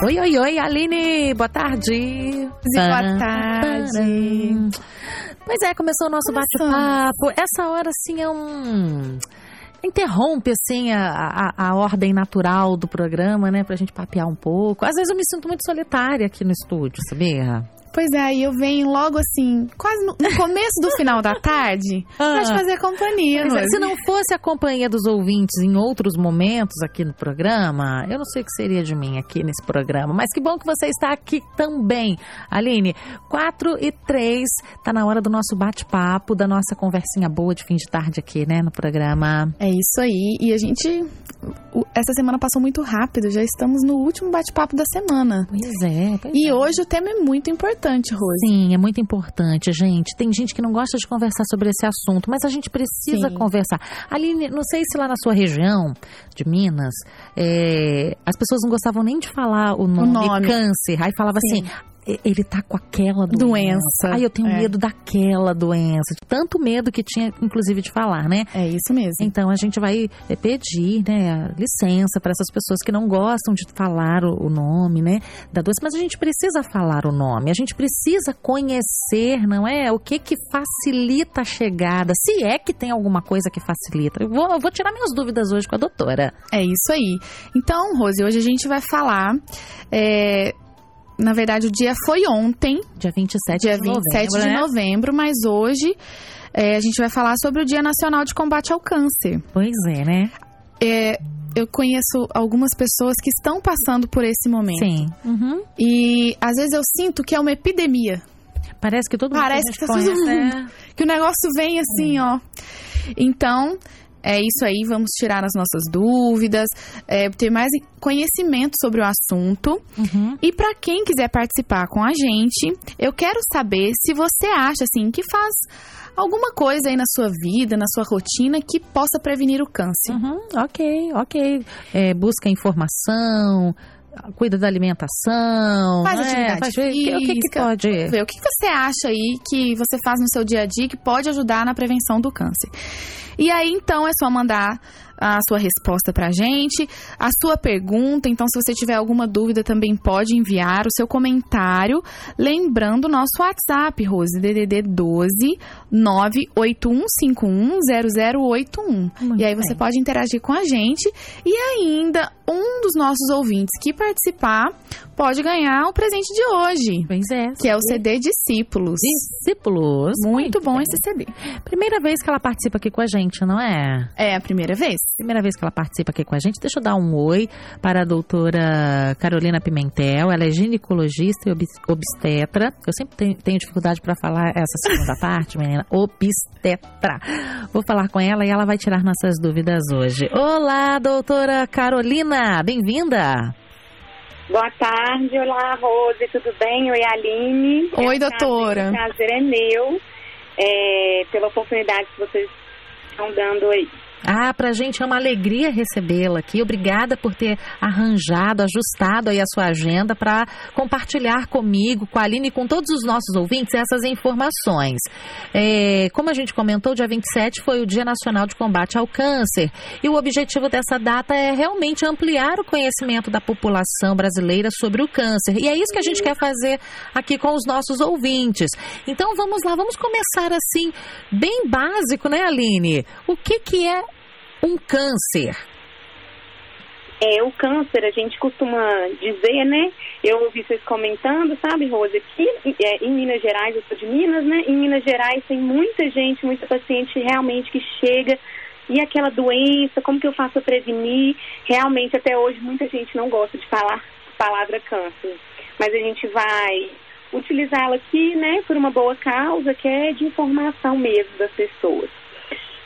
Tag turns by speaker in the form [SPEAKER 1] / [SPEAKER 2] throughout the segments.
[SPEAKER 1] Oi, oi, oi, Aline, boa tarde.
[SPEAKER 2] Boa tarde.
[SPEAKER 1] Pois é, começou o nosso bate-papo. Essa hora, assim, é um interrompe assim a, a, a, ordem natural do programa, né, pra gente papear um pouco. Às vezes eu me sinto muito solitária aqui no estúdio, sabia?
[SPEAKER 2] Pois é, aí eu venho logo assim, quase no, no começo do final da tarde, ah. pra te fazer companhia.
[SPEAKER 1] É, se não fosse a companhia dos ouvintes em outros momentos aqui no programa, eu não sei o que seria de mim aqui nesse programa. Mas que bom que você está aqui também. Aline, 4 e 3, tá na hora do nosso bate-papo, da nossa conversinha boa de fim de tarde aqui, né, no programa.
[SPEAKER 2] É isso aí. E a gente essa semana passou muito rápido, já estamos no último bate-papo da semana.
[SPEAKER 1] Pois é. Pois
[SPEAKER 2] e
[SPEAKER 1] é.
[SPEAKER 2] hoje o tema é muito importante, Rose.
[SPEAKER 1] Sim, é muito importante, gente. Tem gente que não gosta de conversar sobre esse assunto, mas a gente precisa Sim. conversar. Aline, não sei se lá na sua região de Minas, é, as pessoas não gostavam nem de falar o nome, o nome. câncer. Aí falava Sim. assim, ele tá com aquela doença. doença. Ai, eu tenho é. medo daquela doença. Tanto medo que tinha, inclusive, de falar, né?
[SPEAKER 2] É isso mesmo.
[SPEAKER 1] Então a gente vai é, pedir, né, licença para essas pessoas que não gostam de falar o, o nome, né, da doença. Mas a gente precisa falar o nome. A gente precisa conhecer, não é? O que que facilita a chegada. Se é que tem alguma coisa que facilita. Eu vou, eu vou tirar minhas dúvidas hoje com a doutora.
[SPEAKER 2] É isso aí. Então, Rose, hoje a gente vai falar. É, na verdade, o dia foi ontem.
[SPEAKER 1] Dia 27
[SPEAKER 2] dia
[SPEAKER 1] de novembro.
[SPEAKER 2] 27 de
[SPEAKER 1] né?
[SPEAKER 2] novembro, mas hoje é, a gente vai falar sobre o Dia Nacional de Combate ao Câncer.
[SPEAKER 1] Pois é, né?
[SPEAKER 2] É, eu conheço algumas pessoas que estão passando por esse momento.
[SPEAKER 1] Sim. Uhum.
[SPEAKER 2] E às vezes eu sinto que é uma epidemia.
[SPEAKER 1] Parece que todo mundo
[SPEAKER 2] Parece que tá todo mundo. É. Que o negócio vem assim, ó. Então, é isso aí, vamos tirar as nossas dúvidas, é, ter mais conhecimento sobre o assunto. Uhum. E para quem quiser participar com a gente, eu quero saber se você acha assim que faz alguma coisa aí na sua vida, na sua rotina que possa prevenir o câncer.
[SPEAKER 1] Uhum. Ok, ok. É, busca informação, cuida da alimentação.
[SPEAKER 2] Faz né? atividade faz, física.
[SPEAKER 1] O que, que pode...
[SPEAKER 2] Ver, o que você acha aí que você faz no seu dia a dia que pode ajudar na prevenção do câncer? E aí, então, é só mandar a sua resposta pra gente, a sua pergunta. Então, se você tiver alguma dúvida, também pode enviar o seu comentário. Lembrando o nosso WhatsApp, Rose, DDD 12 981510081. e aí você pode interagir com a gente. E ainda, um dos nossos ouvintes que participar pode ganhar o presente de hoje.
[SPEAKER 1] Pois é.
[SPEAKER 2] Que é o CD Discípulos.
[SPEAKER 1] Discípulos.
[SPEAKER 2] Muito bom esse CD.
[SPEAKER 1] Primeira vez que ela participa aqui com a gente, não é?
[SPEAKER 2] É a primeira vez.
[SPEAKER 1] Primeira vez que ela participa aqui com a gente. Deixa eu dar um oi para a doutora Carolina Pimentel. Ela é ginecologista e obstetra. Eu sempre tenho, tenho dificuldade para falar essa segunda parte, menina. Obstetra. Vou falar com ela e ela vai tirar nossas dúvidas hoje. Olá, doutora Carolina. Bem-vinda.
[SPEAKER 3] Boa tarde, olá Rose, tudo bem? Oi Aline.
[SPEAKER 2] Oi, é doutora.
[SPEAKER 3] O prazer é meu, é, pela oportunidade que vocês estão dando aí.
[SPEAKER 1] Ah, pra gente é uma alegria recebê-la aqui. Obrigada por ter arranjado, ajustado aí a sua agenda para compartilhar comigo, com a Aline e com todos os nossos ouvintes essas informações. É, como a gente comentou, dia 27 foi o Dia Nacional de Combate ao Câncer e o objetivo dessa data é realmente ampliar o conhecimento da população brasileira sobre o câncer. E é isso que a gente quer fazer aqui com os nossos ouvintes. Então vamos lá, vamos começar assim, bem básico, né, Aline? O que, que é um câncer?
[SPEAKER 3] É, o câncer, a gente costuma dizer, né? Eu ouvi vocês comentando, sabe, Rosa, que é, em Minas Gerais, eu sou de Minas, né? Em Minas Gerais tem muita gente, muita paciente realmente que chega e aquela doença, como que eu faço para prevenir? Realmente, até hoje, muita gente não gosta de falar a palavra câncer. Mas a gente vai utilizá-la aqui, né, por uma boa causa, que é de informação mesmo das pessoas.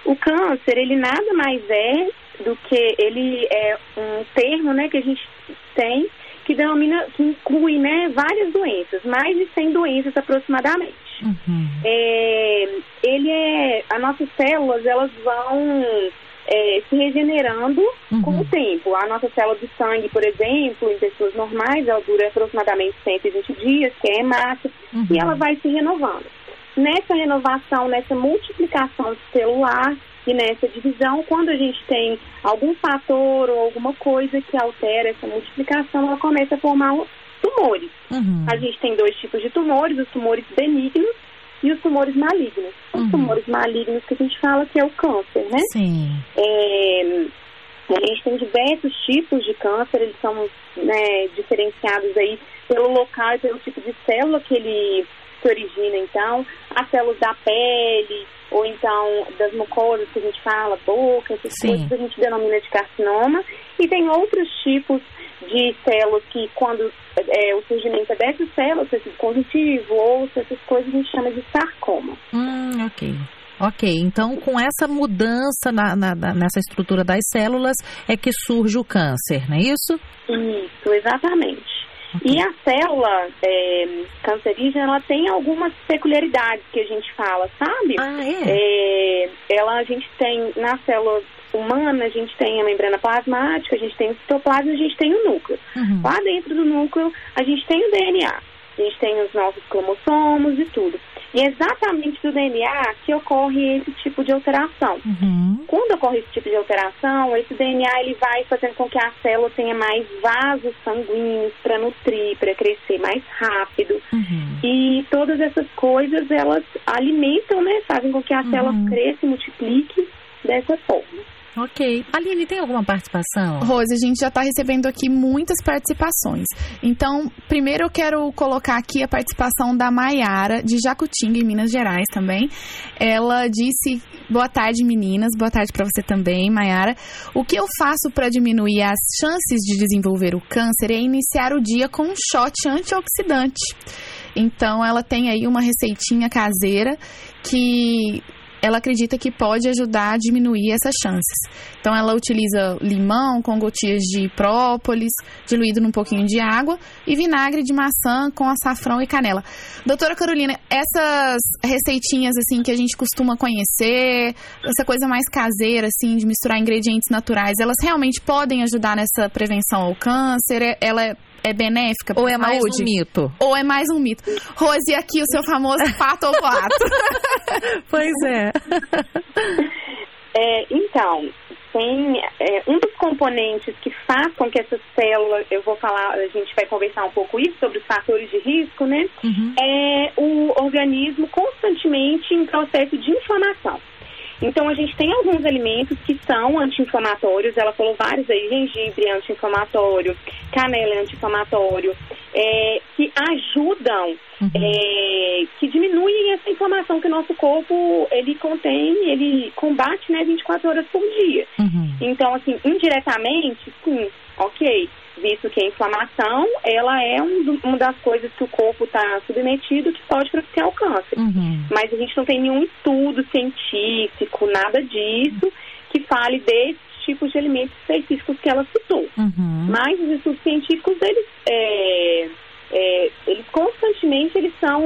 [SPEAKER 3] O câncer, ele nada mais é do que ele é um termo, né, que a gente tem que denomina, que inclui, né, várias doenças, mais de 100 doenças aproximadamente. Uhum. É, ele é, as nossas células, elas vão é, se regenerando uhum. com o tempo. A nossa célula de sangue, por exemplo, em pessoas normais, ela dura aproximadamente 120 dias, que é hemácia, uhum. e ela vai se renovando nessa renovação, nessa multiplicação celular, E nessa divisão, quando a gente tem algum fator ou alguma coisa que altera essa multiplicação, ela começa a formar tumores. Uhum. A gente tem dois tipos de tumores, os tumores benignos e os tumores malignos. Os uhum. tumores malignos que a gente fala que é o câncer, né?
[SPEAKER 1] Sim.
[SPEAKER 3] É, a gente tem diversos tipos de câncer, eles são né, diferenciados aí pelo local e pelo tipo de célula que ele se origina, então, as células da pele, ou então das mucosas que a gente fala, boca, essas Sim. coisas a gente denomina de carcinoma. E tem outros tipos de células que quando é, o surgimento é dessas células, tecido conjuntivo, osso, essas coisas a gente chama de sarcoma.
[SPEAKER 1] Hum, ok. Ok, então com essa mudança na, na, nessa estrutura das células é que surge o câncer, não é isso?
[SPEAKER 3] Isso, exatamente. E a célula é, cancerígena, ela tem algumas peculiaridades que a gente fala, sabe?
[SPEAKER 1] Ah, é? é?
[SPEAKER 3] ela, a gente tem, na célula humana, a gente tem a membrana plasmática, a gente tem o citoplasma, a gente tem o núcleo. Uhum. Lá dentro do núcleo, a gente tem o DNA. A gente tem os nossos cromossomos e tudo. E é exatamente do DNA que ocorre esse tipo de alteração. Uhum. Quando ocorre esse tipo de alteração, esse DNA ele vai fazendo com que a célula tenha mais vasos sanguíneos para nutrir, para crescer mais rápido. Uhum. E todas essas coisas, elas alimentam, né? Fazem com que a uhum. célula cresça e multiplique dessa forma.
[SPEAKER 1] Ok. Aline, tem alguma participação?
[SPEAKER 2] Rose, a gente já está recebendo aqui muitas participações. Então, primeiro eu quero colocar aqui a participação da Maiara, de Jacutinga, em Minas Gerais também. Ela disse: Boa tarde, meninas. Boa tarde para você também, Maiara. O que eu faço para diminuir as chances de desenvolver o câncer é iniciar o dia com um shot antioxidante. Então, ela tem aí uma receitinha caseira que ela acredita que pode ajudar a diminuir essas chances. Então, ela utiliza limão com gotinhas de própolis, diluído num pouquinho de água, e vinagre de maçã com açafrão e canela. Doutora Carolina, essas receitinhas, assim, que a gente costuma conhecer, essa coisa mais caseira, assim, de misturar ingredientes naturais, elas realmente podem ajudar nessa prevenção ao câncer? Ela é benéfica
[SPEAKER 1] Ou é mais saúde? um mito?
[SPEAKER 2] Ou é mais um mito? Rose, aqui o seu famoso fato ou boato?
[SPEAKER 1] pois é.
[SPEAKER 3] é então, tem é, um dos componentes que faz com que essa célula, eu vou falar, a gente vai conversar um pouco isso sobre os fatores de risco, né? Uhum. É o organismo constantemente em processo de inflamação. Então, a gente tem alguns alimentos que são anti-inflamatórios, ela falou vários aí, gengibre é anti-inflamatório, canela é anti-inflamatório, é, que ajudam, uhum. é, que diminuem essa inflamação que o nosso corpo, ele contém, ele combate, né, 24 horas por dia. Uhum. Então, assim, indiretamente, sim, ok, visto que a inflamação, ela é um, uma das coisas que o corpo está submetido que pode propiciar o câncer. Uhum. Mas a gente não tem nenhum estudo científico, nada disso, que fale desses tipos de alimentos específicos que ela citou. Uhum. Mas os estudos científicos, eles, é, é, eles constantemente eles são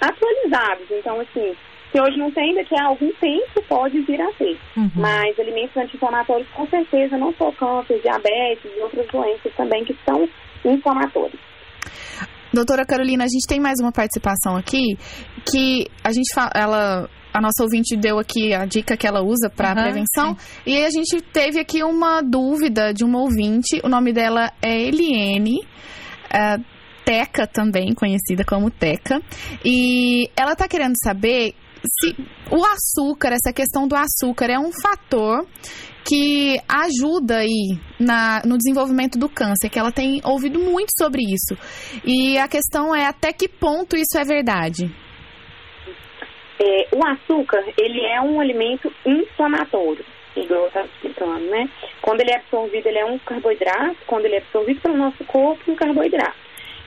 [SPEAKER 3] atualizados. Então, assim, que hoje não tem, daqui a algum tempo pode vir a ter. Uhum. Mas alimentos anti-inflamatórios, com certeza, não só câncer, diabetes e outras doenças também que são inflamatórias.
[SPEAKER 2] Doutora Carolina, a gente tem mais uma participação aqui que a gente fala, ela a nossa ouvinte deu aqui a dica que ela usa para uhum, prevenção. Sim. E a gente teve aqui uma dúvida de uma ouvinte. O nome dela é Eliene. É, Teca também, conhecida como Teca. E ela está querendo saber se o açúcar, essa questão do açúcar é um fator que ajuda aí na, no desenvolvimento do câncer, que ela tem ouvido muito sobre isso. E a questão é até que ponto isso é verdade.
[SPEAKER 3] É, o açúcar, ele é um alimento inflamatório, igual eu estava explicando, né? Quando ele é absorvido, ele é um carboidrato, quando ele é absorvido pelo nosso corpo, um carboidrato.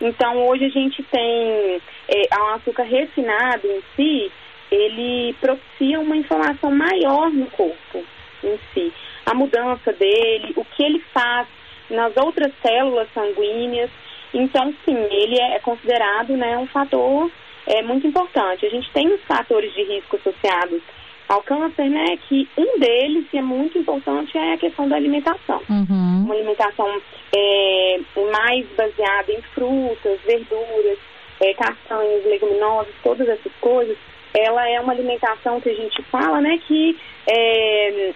[SPEAKER 3] Então, hoje a gente tem é, um açúcar refinado em si, ele propicia uma inflamação maior no corpo em si. A mudança dele, o que ele faz nas outras células sanguíneas. Então, sim, ele é considerado né, um fator é, muito importante. A gente tem os fatores de risco associados ao câncer, né? Que um deles, que é muito importante, é a questão da alimentação. Uhum. Uma alimentação é, mais baseada em frutas, verduras, é, castanhas, leguminosas, todas essas coisas ela é uma alimentação que a gente fala, né, que é, é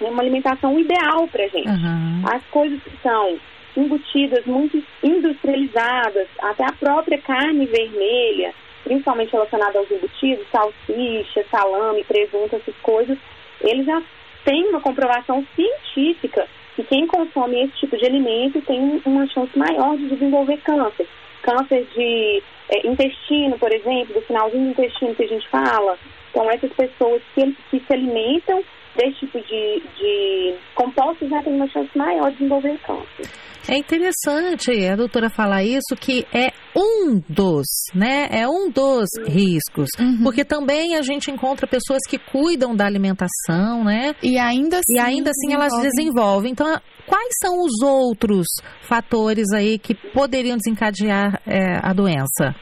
[SPEAKER 3] uma alimentação ideal para gente. Uhum. As coisas que são embutidas, muito industrializadas, até a própria carne vermelha, principalmente relacionada aos embutidos, salsicha, salame, presunto, essas coisas, eles já têm uma comprovação científica que quem consome esse tipo de alimento tem uma chance maior de desenvolver câncer. Câncer de é, intestino, por exemplo, do finalzinho do intestino que a gente fala. Então, essas pessoas que, que se alimentam desse tipo de, de compostos já têm uma chance maior de desenvolver câncer.
[SPEAKER 1] É interessante a doutora falar isso, que é um dos, né? É um dos riscos. Uhum. Porque também a gente encontra pessoas que cuidam da alimentação, né?
[SPEAKER 2] E ainda assim,
[SPEAKER 1] e ainda assim elas desenvolvem. Então, quais são os outros fatores aí que poderiam desencadear é, a doença?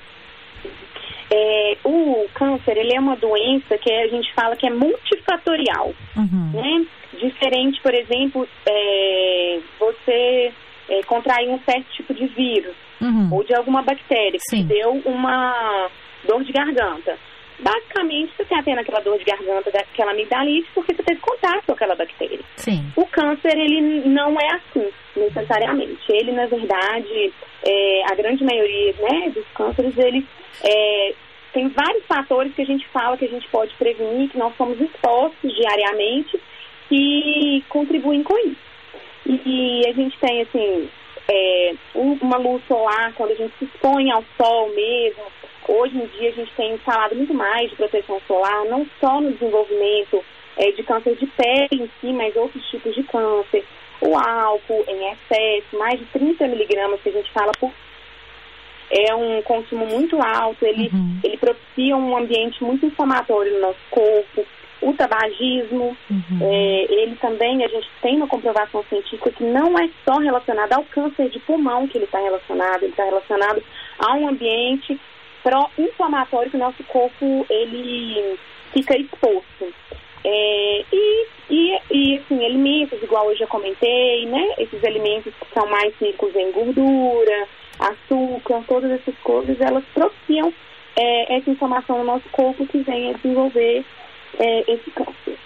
[SPEAKER 3] O câncer, ele é uma doença que a gente fala que é multifatorial, uhum. né? Diferente, por exemplo, é, você é, contrair um certo tipo de vírus uhum. ou de alguma bactéria que Sim. deu uma dor de garganta. Basicamente, você está tendo aquela dor de garganta, daquela amigdalite, porque você teve contato com aquela bactéria.
[SPEAKER 1] Sim.
[SPEAKER 3] O câncer, ele não é assim, necessariamente. Ele, na verdade, é, a grande maioria né, dos cânceres, ele é, tem vários fatores que a gente fala que a gente pode prevenir, que nós somos expostos diariamente, que contribuem com isso. E a gente tem, assim, é, uma luz solar, quando a gente se expõe ao sol mesmo. Hoje em dia a gente tem falado muito mais de proteção solar, não só no desenvolvimento é, de câncer de pele em si, mas outros tipos de câncer. O álcool em excesso, mais de 30 miligramas que a gente fala por é um consumo muito alto, ele, uhum. ele propicia um ambiente muito inflamatório no nosso corpo, o tabagismo, uhum. é, ele também, a gente tem uma comprovação científica que não é só relacionado ao câncer de pulmão que ele está relacionado, ele está relacionado a um ambiente pró-inflamatório que o nosso corpo ele fica exposto. É, e, e, e, assim, alimentos, igual eu já comentei, né? Esses alimentos que são mais ricos em gordura, açúcar, todas essas coisas, elas propiciam é, essa inflamação no nosso corpo que vem a desenvolver é, esse câncer.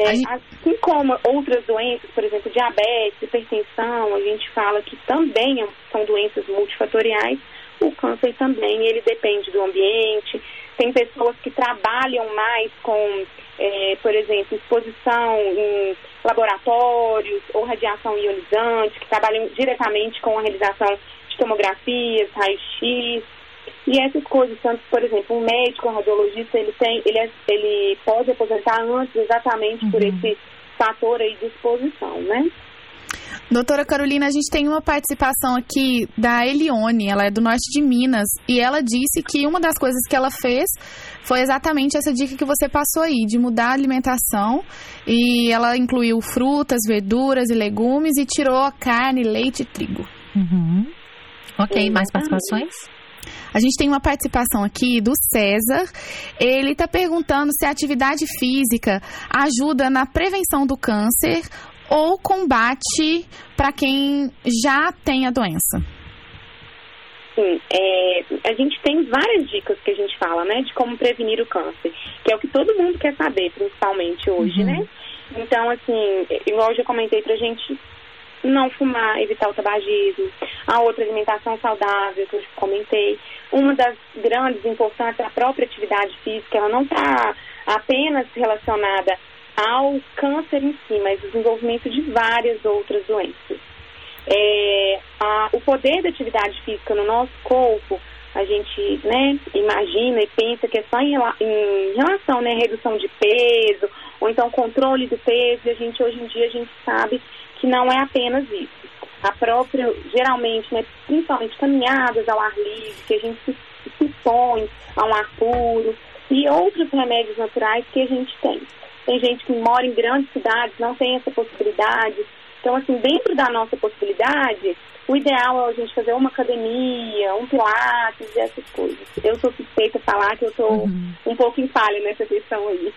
[SPEAKER 3] É, gente... Assim como outras doenças, por exemplo, diabetes, hipertensão, a gente fala que também são doenças multifatoriais, o câncer também, ele depende do ambiente. Tem pessoas que trabalham mais com, é, por exemplo, exposição em laboratórios ou radiação ionizante, que trabalham diretamente com a realização tomografias, raio-x, e essas coisas, tanto, por exemplo, um médico, um radiologista, ele tem, ele, é, ele pode aposentar antes exatamente uhum. por esse fator aí de exposição, né?
[SPEAKER 2] Doutora Carolina, a gente tem uma participação aqui da Elione, ela é do norte de Minas, e ela disse que uma das coisas que ela fez foi exatamente essa dica que você passou aí, de mudar a alimentação, e ela incluiu frutas, verduras e legumes e tirou a carne, leite e trigo.
[SPEAKER 1] Uhum. Ok, mais participações?
[SPEAKER 2] A gente tem uma participação aqui do César. Ele está perguntando se a atividade física ajuda na prevenção do câncer ou combate para quem já tem a doença.
[SPEAKER 3] Sim, é, a gente tem várias dicas que a gente fala, né, de como prevenir o câncer, que é o que todo mundo quer saber, principalmente hoje, uhum. né? Então, assim, igual eu já comentei pra gente não fumar, evitar o tabagismo, a outra alimentação saudável que eu comentei. Uma das grandes importâncias é a própria atividade física, ela não está apenas relacionada ao câncer em si, mas o desenvolvimento de várias outras doenças. É, a, o poder da atividade física no nosso corpo, a gente né, imagina e pensa que é só em, em relação né, redução de peso, ou então controle do peso, e a gente hoje em dia a gente sabe que não é apenas isso. A própria, geralmente, né, principalmente caminhadas ao ar livre, que a gente se, se expõe a um ar puro, e outros remédios naturais que a gente tem. Tem gente que mora em grandes cidades, não tem essa possibilidade. Então, assim, dentro da nossa possibilidade, o ideal é a gente fazer uma academia, um pilates e essas coisas. Eu sou suspeita a falar que eu estou uhum. um pouco em falha nessa questão aí.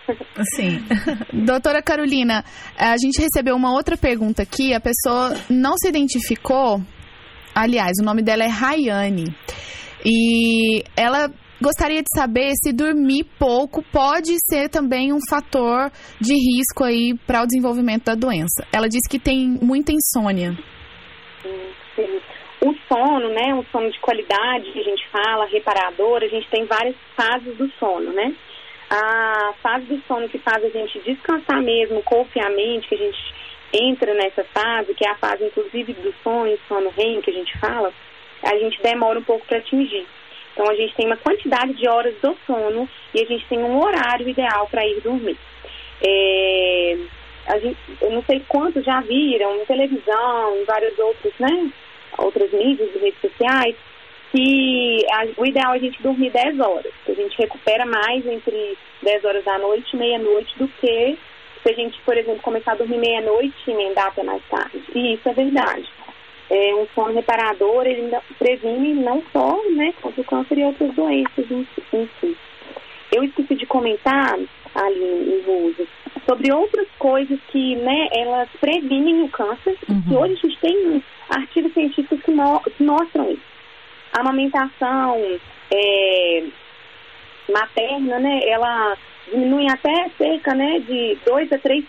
[SPEAKER 2] Sim. Doutora Carolina, a gente recebeu uma outra pergunta aqui, a pessoa não se identificou, aliás, o nome dela é Rayane. E ela gostaria de saber se dormir pouco pode ser também um fator de risco aí para o desenvolvimento da doença. Ela disse que tem muita insônia.
[SPEAKER 3] Sim. O sono, né, um sono de qualidade que a gente fala, reparador, a gente tem várias fases do sono, né? A fase do sono que faz a gente descansar mesmo, e a mente, que a gente entra nessa fase, que é a fase inclusive do sono, sono REM, que a gente fala, a gente demora um pouco para atingir. Então a gente tem uma quantidade de horas do sono e a gente tem um horário ideal para ir dormir. É, gente, eu não sei quantos já viram em televisão, em vários outros, né? Outras mídias e redes sociais, que a, o ideal é a gente dormir 10 horas. A gente recupera mais entre 10 horas da noite e meia-noite do que se a gente, por exemplo, começar a dormir meia-noite e emendar até mais tarde. E isso é verdade. É, um sono reparador, ele ainda previne não só né, contra o câncer e outras doenças em, em si. Eu esqueci de comentar, ali em Rose, sobre outras coisas que né, elas previnem o câncer, uhum. e hoje a gente tem artigos científicos que, mo que mostram isso. A amamentação é, materna, né, ela diminui até cerca né, de 2 a 3%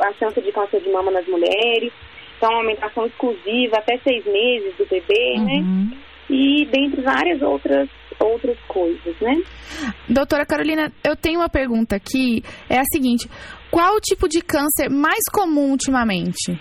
[SPEAKER 3] a chance de câncer de mama nas mulheres. Então, aumentação exclusiva até seis meses do bebê, né? uhum. né? E dentre várias outras outras coisas, né?
[SPEAKER 2] Doutora Carolina, eu tenho uma pergunta aqui, é a seguinte, qual o tipo de câncer mais comum ultimamente?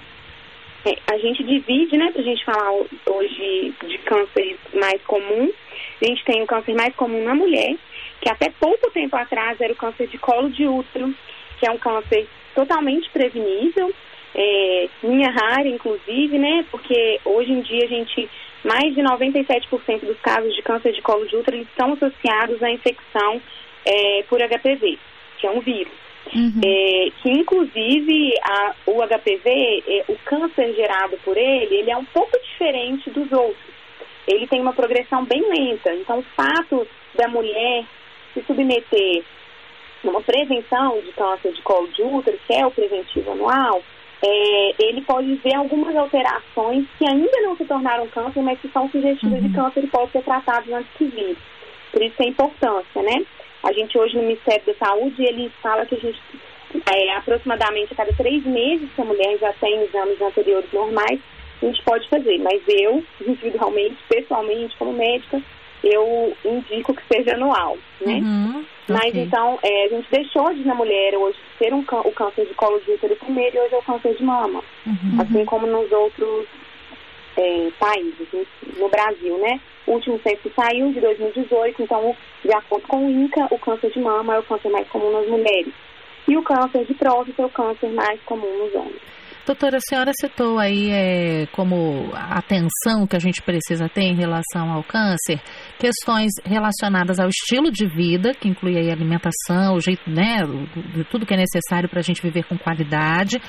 [SPEAKER 3] É, a gente divide, né, pra gente falar hoje de cânceres mais comuns. A gente tem o câncer mais comum na mulher, que até pouco tempo atrás era o câncer de colo de útero, que é um câncer totalmente prevenível, é, linha rara, inclusive, né? Porque hoje em dia a gente, mais de 97% dos casos de câncer de colo de útero eles estão associados à infecção é, por HPV, que é um vírus. Uhum. É, que inclusive a, o HPV, é, o câncer gerado por ele, ele é um pouco diferente dos outros. Ele tem uma progressão bem lenta. Então, o fato da mulher se submeter a uma prevenção de câncer de colo de útero, que é o preventivo anual, é, ele pode ver algumas alterações que ainda não se tornaram câncer, mas que são sugestivas uhum. de câncer e podem ser tratados antes que vir. Por isso que é a importância, né? A gente hoje no Ministério da Saúde, ele fala que a gente, é, aproximadamente a cada três meses, se a mulher já tem exames anteriores normais, a gente pode fazer. Mas eu, individualmente, pessoalmente, como médica, eu indico que seja anual, né? Uhum, Mas okay. então, é, a gente deixou de na mulher hoje ser um, o câncer de colo de útero primeiro e hoje é o câncer de mama. Uhum. Assim como nos outros é, países, no Brasil, né? O último censo saiu de 2018, então, de acordo com o INCA, o câncer de mama é o câncer mais comum nas mulheres. E o câncer de próstata é o câncer mais comum nos homens.
[SPEAKER 1] Doutora, a senhora citou aí é, como atenção que a gente precisa ter em relação ao câncer, questões relacionadas ao estilo de vida, que inclui aí alimentação, o jeito, né, tudo que é necessário para a gente viver com qualidade.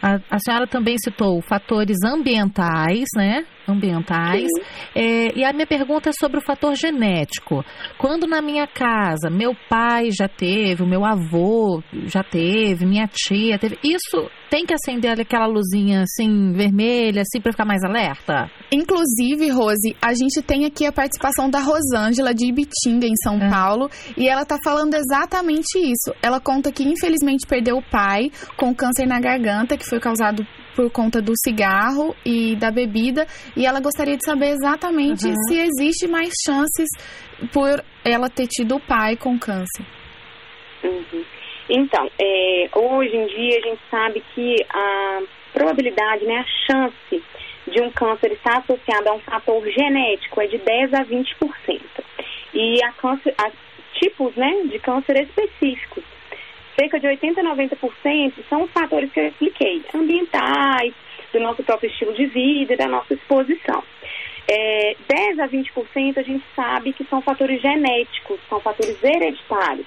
[SPEAKER 1] A, a senhora também citou fatores ambientais, né? Ambientais. É, e a minha pergunta é sobre o fator genético. Quando na minha casa meu pai já teve, o meu avô já teve, minha tia teve, isso tem que acender aquela luzinha assim vermelha, assim para ficar mais alerta?
[SPEAKER 2] Inclusive, Rose, a gente tem aqui a participação da Rosângela de Ibitinga em São é. Paulo e ela tá falando exatamente isso. Ela conta que infelizmente perdeu o pai com câncer na garganta que foi causado por conta do cigarro e da bebida e ela gostaria de saber exatamente uhum. se existe mais chances por ela ter tido o pai com câncer.
[SPEAKER 3] Uhum. Então, é, hoje em dia a gente sabe que a probabilidade, né, a chance de um câncer estar associado a um fator genético é de 10 a 20%. E a, câncer, a tipos né, de câncer específicos cerca de 80% a 90% são os fatores que eu expliquei, ambientais, do nosso próprio estilo de vida, da nossa exposição. É, 10 a 20% a gente sabe que são fatores genéticos, são fatores hereditários.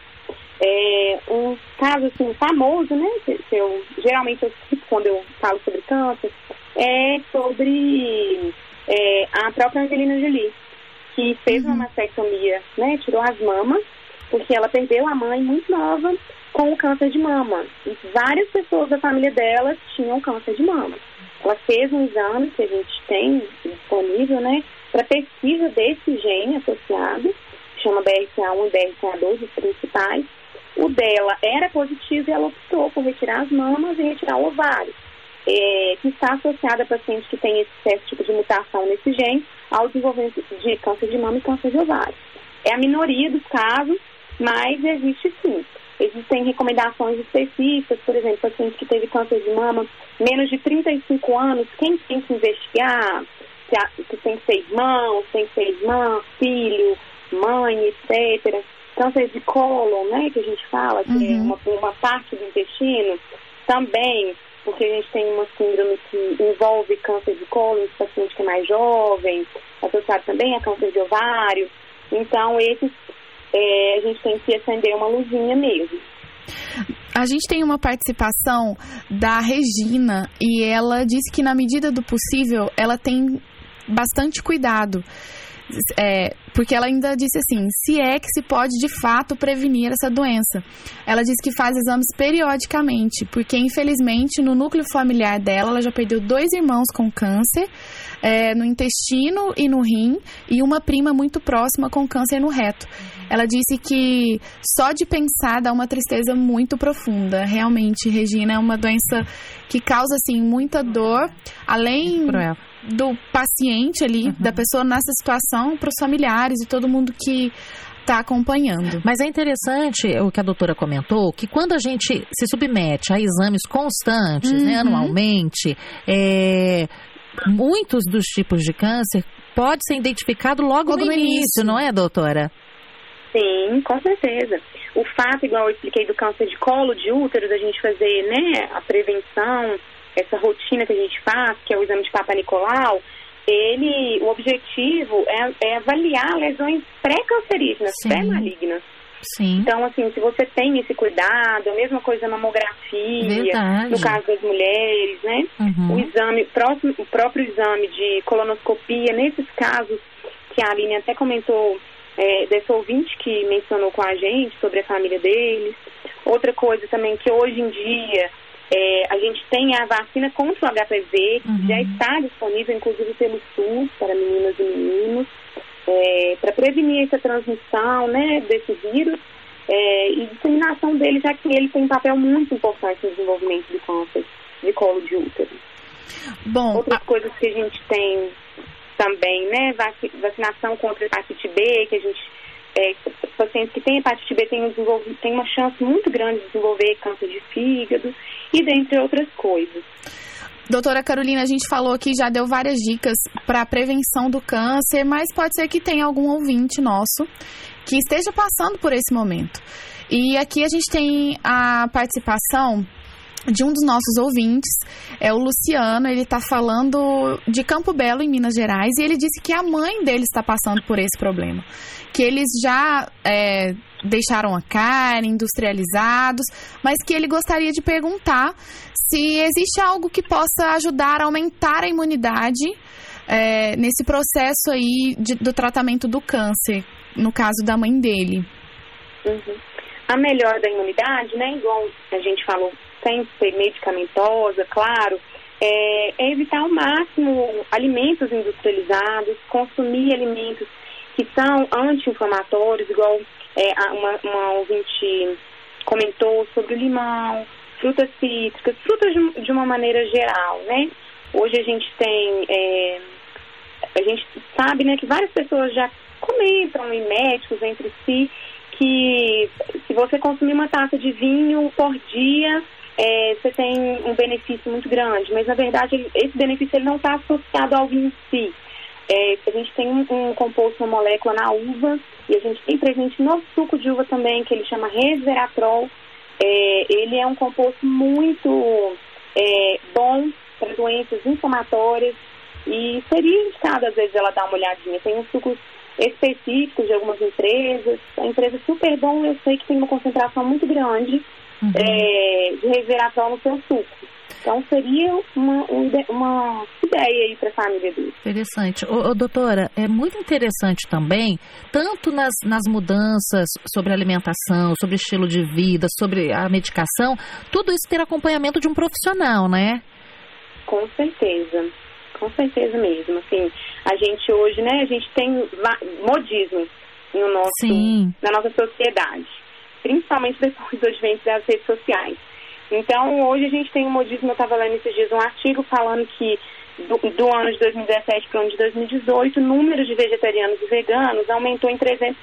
[SPEAKER 3] É, um caso assim, famoso, né? Que, que eu, geralmente eu cito quando eu falo sobre câncer, é sobre é, a própria Angelina Jolie, que fez uhum. uma mastectomia, né? Tirou as mamas, porque ela perdeu a mãe muito nova com o câncer de mama. E várias pessoas da família dela tinham câncer de mama. Ela fez um exame que a gente tem disponível, né, para pesquisa desse gene associado, chama BRCA1 e BRCA2, os principais. O dela era positivo e ela optou por retirar as mamas e retirar o ovário, é, que está associada a pacientes que têm esse, esse tipo de mutação nesse gene ao desenvolvimento de câncer de mama e câncer de ovário. É a minoria dos casos, mas existe sim. Existem recomendações específicas, por exemplo, paciente que teve câncer de mama menos de 35 anos, quem tem que investigar, se tem que ser irmão, tem que ser irmã, filho, mãe, etc. Câncer de cólon, né, que a gente fala, que é uhum. é uma, uma parte do intestino, também, porque a gente tem uma síndrome que envolve câncer de cólon, paciente que é mais jovem, associado também a câncer de ovário. Então, esses é, a gente tem que acender uma luzinha mesmo.
[SPEAKER 2] A gente tem uma participação da Regina e ela disse que, na medida do possível, ela tem bastante cuidado. É, porque ela ainda disse assim: se é que se pode de fato prevenir essa doença. Ela disse que faz exames periodicamente, porque infelizmente no núcleo familiar dela ela já perdeu dois irmãos com câncer é, no intestino e no rim, e uma prima muito próxima com câncer no reto. Ela disse que só de pensar dá uma tristeza muito profunda. Realmente, Regina, é uma doença que causa assim muita dor, além do paciente ali, uhum. da pessoa nessa situação, para os familiares e todo mundo que está acompanhando.
[SPEAKER 1] Mas é interessante o que a doutora comentou, que quando a gente se submete a exames constantes, né, uhum. né, anualmente, é, muitos dos tipos de câncer pode ser identificado logo, logo no, no início, início, não é, doutora?
[SPEAKER 3] Sim, com certeza. O fato, igual eu expliquei, do câncer de colo, de útero, da gente fazer né, a prevenção, essa rotina que a gente faz, que é o exame de Papa Nicolau, ele, o objetivo é, é avaliar lesões pré-cancerígenas, pré-malignas.
[SPEAKER 1] Sim.
[SPEAKER 3] Então, assim, se você tem esse cuidado, a mesma coisa mamografia,
[SPEAKER 1] Verdade.
[SPEAKER 3] no caso das mulheres, né? Uhum. O exame, próximo, o próprio exame de colonoscopia, nesses casos que a Aline até comentou é, desse ouvinte que mencionou com a gente sobre a família deles. Outra coisa também que hoje em dia é, a gente tem a vacina contra o HPV, uhum. já está disponível, inclusive pelo SUS, para meninas e meninos, é, para prevenir essa transmissão né, desse vírus é, e disseminação dele, já que ele tem um papel muito importante no desenvolvimento de câncer de colo de útero.
[SPEAKER 2] Bom,
[SPEAKER 3] Outras a... coisas que a gente tem também, né? Vacinação contra hepatite B, que a gente. É, pacientes que têm hepatite B têm, têm uma chance muito grande de desenvolver câncer de fígado e dentre outras coisas.
[SPEAKER 2] Doutora Carolina, a gente falou aqui, já deu várias dicas para a prevenção do câncer, mas pode ser que tenha algum ouvinte nosso que esteja passando por esse momento. E aqui a gente tem a participação de um dos nossos ouvintes, é o Luciano, ele está falando de Campo Belo, em Minas Gerais, e ele disse que a mãe dele está passando por esse problema. Que eles já é, deixaram a carne, industrializados, mas que ele gostaria de perguntar se existe algo que possa ajudar a aumentar a imunidade é, nesse processo aí de, do tratamento do câncer, no caso da mãe dele.
[SPEAKER 3] Uhum. A melhora da imunidade, né, igual a gente falou sem ser medicamentosa, claro, é, é evitar ao máximo alimentos industrializados, consumir alimentos que são anti-inflamatórios, igual é, uma, uma ouvinte comentou sobre o limão, frutas cítricas, frutas de, de uma maneira geral, né? Hoje a gente tem, é, a gente sabe, né, que várias pessoas já comentam em médicos entre si que se você consumir uma taça de vinho por dia, é, você tem um benefício muito grande, mas na verdade esse benefício ele não está associado ao vinho em si. É, a gente tem um, um, composto, uma molécula na uva, e a gente tem presente no suco de uva também, que ele chama resveratrol. É, ele é um composto muito é, bom para doenças inflamatórias e seria indicado, às vezes, ela dar uma olhadinha. Tem uns sucos específicos de algumas empresas. A empresa super bom, eu sei que tem uma concentração muito grande uhum. é, de resveratrol no seu suco. Então seria uma, uma ideia aí para a família dele.
[SPEAKER 1] Interessante. Ô, ô, doutora, é muito interessante também, tanto nas, nas mudanças sobre alimentação, sobre estilo de vida, sobre a medicação, tudo isso ter acompanhamento de um profissional, né?
[SPEAKER 3] Com certeza. Com certeza mesmo. Assim, a gente hoje, né, a gente tem modismo no nosso, Sim. na nossa sociedade, principalmente depois do advento das redes sociais. Então, hoje a gente tem um modismo, eu estava lendo esses dias um artigo falando que do, do ano de 2017 para o ano de 2018, o número de vegetarianos e veganos aumentou em 300%.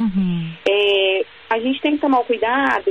[SPEAKER 3] Uhum. É, a gente tem que tomar o cuidado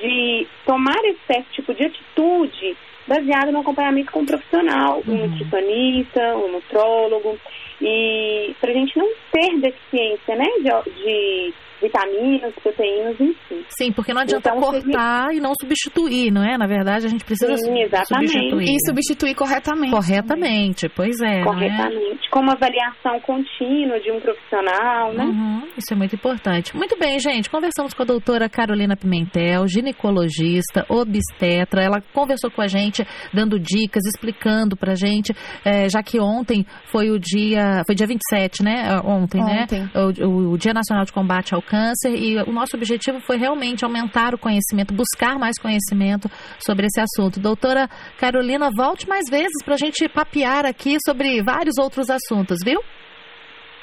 [SPEAKER 3] de tomar esse tipo de atitude baseado no acompanhamento com um profissional, um uhum. nutricionista, um nutrólogo, e para a gente não ter deficiência né, de, de vitaminas, proteínas em si.
[SPEAKER 1] Sim, porque não adianta então, cortar e não substituir, não é? Na verdade, a gente precisa Sim, substituir.
[SPEAKER 2] E substituir corretamente.
[SPEAKER 1] Corretamente, também. pois é.
[SPEAKER 3] Corretamente, é? com uma avaliação contínua de um profissional, né?
[SPEAKER 1] Uhum, isso é muito importante. Muito bem, gente, conversamos com a doutora Carolina Pimentel, ginecologista, obstetra. Ela conversou com a gente, dando dicas, explicando pra gente, é, já que ontem foi o dia, foi dia 27, né? Ontem, né? ontem. né? O, o, o Dia Nacional de Combate ao câncer e o nosso objetivo foi realmente aumentar o conhecimento, buscar mais conhecimento sobre esse assunto. Doutora Carolina, volte mais vezes para a gente papear aqui sobre vários outros assuntos, viu?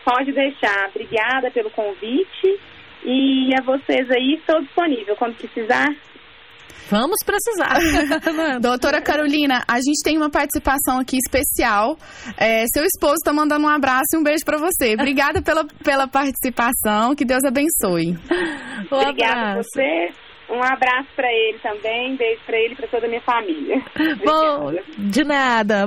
[SPEAKER 3] Pode deixar. Obrigada pelo convite e a vocês aí estou disponível quando precisar.
[SPEAKER 1] Vamos precisar.
[SPEAKER 2] Doutora Carolina, a gente tem uma participação aqui especial. É, seu esposo está mandando um abraço e um beijo para você. Obrigada pela, pela participação. Que Deus abençoe.
[SPEAKER 3] Um Obrigada a você. Um abraço para ele também, beijo para ele e para toda a minha família.
[SPEAKER 1] Bom, de nada.